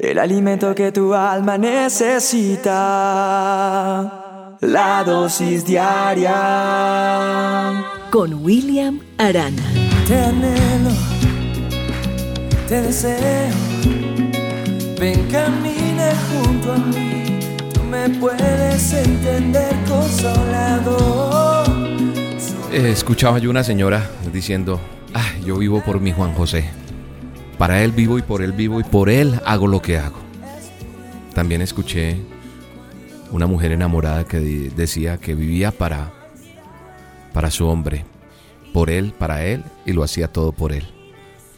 El alimento que tu alma necesita. La dosis diaria. Con William Arana. Te anhelo, te deseo. Ven, camina junto a mí. Tú me puedes entender, consolado. Eh, escuchaba yo una señora diciendo, ah, yo vivo por mi Juan José. Para él vivo y por él vivo y por él hago lo que hago. También escuché una mujer enamorada que decía que vivía para para su hombre, por él, para él y lo hacía todo por él.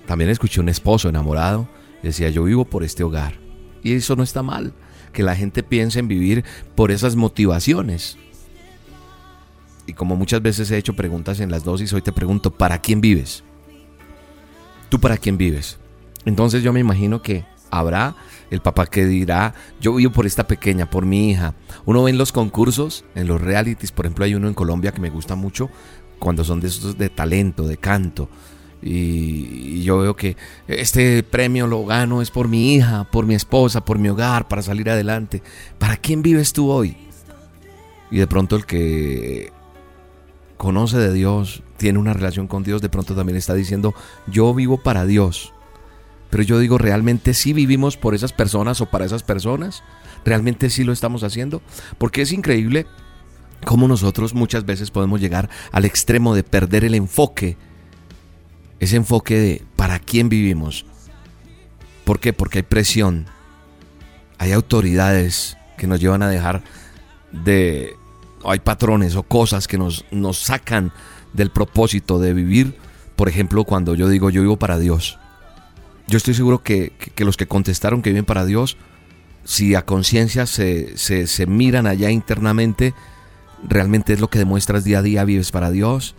También escuché un esposo enamorado, decía, "Yo vivo por este hogar." Y eso no está mal, que la gente piense en vivir por esas motivaciones. Y como muchas veces he hecho preguntas en las dosis, hoy te pregunto, ¿para quién vives? ¿Tú para quién vives? Entonces yo me imagino que habrá el papá que dirá, yo vivo por esta pequeña, por mi hija. Uno ve en los concursos, en los realities, por ejemplo hay uno en Colombia que me gusta mucho, cuando son de esos de talento, de canto. Y, yo veo que este premio lo gano es por mi hija, por mi esposa, por mi hogar, para salir adelante. ¿Para quién vives tú hoy? Y de pronto el que conoce de Dios, tiene una relación con Dios, de pronto también está diciendo, yo vivo para Dios. Pero yo digo, ¿realmente sí vivimos por esas personas o para esas personas? ¿Realmente sí lo estamos haciendo? Porque es increíble cómo nosotros muchas veces podemos llegar al extremo de perder el enfoque. Ese enfoque de para quién vivimos. ¿Por qué? Porque hay presión. Hay autoridades que nos llevan a dejar de... Hay patrones o cosas que nos, nos sacan del propósito de vivir. Por ejemplo, cuando yo digo yo vivo para Dios yo estoy seguro que, los que contestaron que viven para Dios, si a conciencia se, se, miran allá internamente, realmente es lo que demuestras día a día, vives para Dios.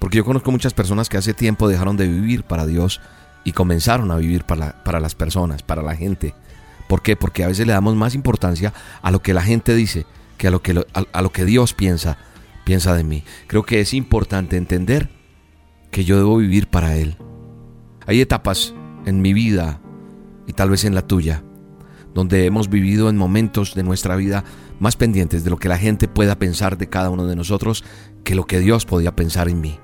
Porque yo conozco muchas personas que hace tiempo dejaron de vivir para Dios y comenzaron a vivir para, para las personas, para la gente. ¿Por qué? Porque a veces le damos más importancia a lo que la gente dice que a lo que, a lo que Dios piensa, piensa de mí. Creo que es importante entender que yo debo vivir para Él. Hay etapas en mi vida y tal vez en la tuya, donde hemos vivido en momentos de nuestra vida más pendientes de lo que la gente pueda pensar de cada uno de nosotros que lo que Dios podía pensar en mí,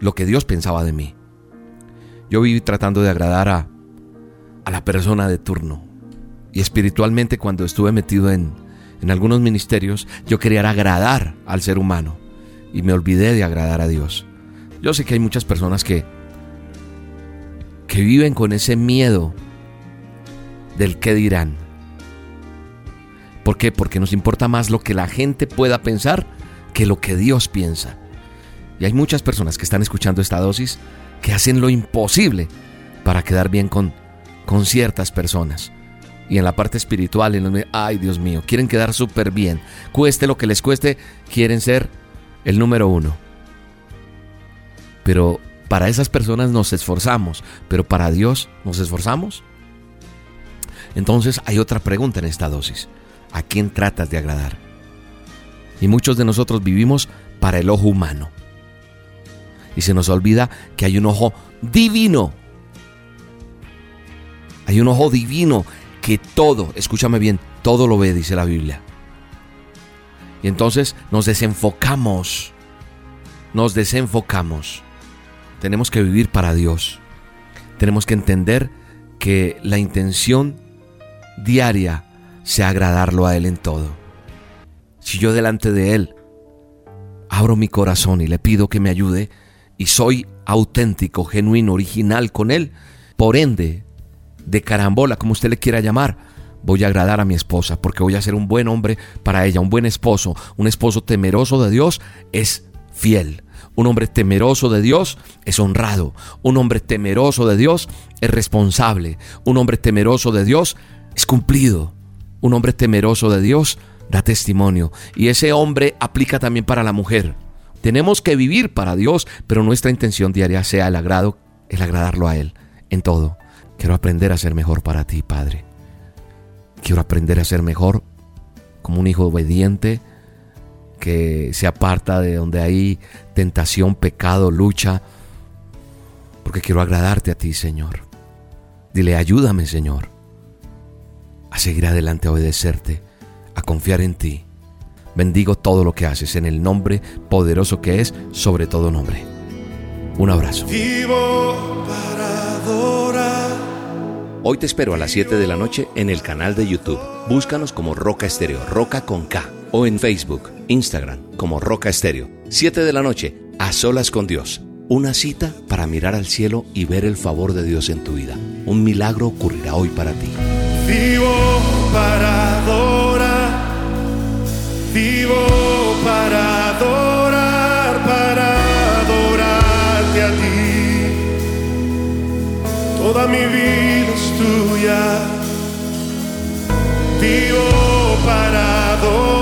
lo que Dios pensaba de mí. Yo viví tratando de agradar a, a la persona de turno y espiritualmente cuando estuve metido en, en algunos ministerios, yo quería agradar al ser humano y me olvidé de agradar a Dios. Yo sé que hay muchas personas que que viven con ese miedo del qué dirán. ¿Por qué? Porque nos importa más lo que la gente pueda pensar que lo que Dios piensa. Y hay muchas personas que están escuchando esta dosis que hacen lo imposible para quedar bien con, con ciertas personas. Y en la parte espiritual, en ay Dios mío, quieren quedar súper bien. Cueste lo que les cueste, quieren ser el número uno. Pero para esas personas nos esforzamos, pero para Dios nos esforzamos. Entonces hay otra pregunta en esta dosis. ¿A quién tratas de agradar? Y muchos de nosotros vivimos para el ojo humano. Y se nos olvida que hay un ojo divino. Hay un ojo divino que todo, escúchame bien, todo lo ve, dice la Biblia. Y entonces nos desenfocamos. Nos desenfocamos. Tenemos que vivir para Dios. Tenemos que entender que la intención diaria sea agradarlo a Él en todo. Si yo delante de Él abro mi corazón y le pido que me ayude y soy auténtico, genuino, original con Él, por ende, de carambola, como usted le quiera llamar, voy a agradar a mi esposa porque voy a ser un buen hombre para ella, un buen esposo, un esposo temeroso de Dios es fiel. Un hombre temeroso de Dios es honrado. Un hombre temeroso de Dios es responsable. Un hombre temeroso de Dios es cumplido. Un hombre temeroso de Dios da testimonio. Y ese hombre aplica también para la mujer. Tenemos que vivir para Dios, pero nuestra intención diaria sea el agrado, el agradarlo a Él en todo. Quiero aprender a ser mejor para ti, Padre. Quiero aprender a ser mejor como un hijo obediente, que se aparta de donde hay tentación, pecado, lucha, porque quiero agradarte a ti, Señor. Dile, ayúdame, Señor. seguir adelante, a obedecerte, a confiar en ti. Bendigo todo lo que haces en el nombre poderoso que es sobre todo nombre. Un abrazo. Vivo para adorar. Hoy te espero a las 7 de la noche en el canal de YouTube. Búscanos como Roca Estéreo, Roca con K. O en Facebook, Instagram, como Roca Estéreo. 7 de la noche, a solas con Dios. Una cita para mirar al cielo y ver el favor de Dios en tu vida. Un milagro ocurrirá hoy para ti. Vivo para adorar. Vivo para adorar, para adorarte a ti. Toda mi vida es tuya. Vivo para adorar.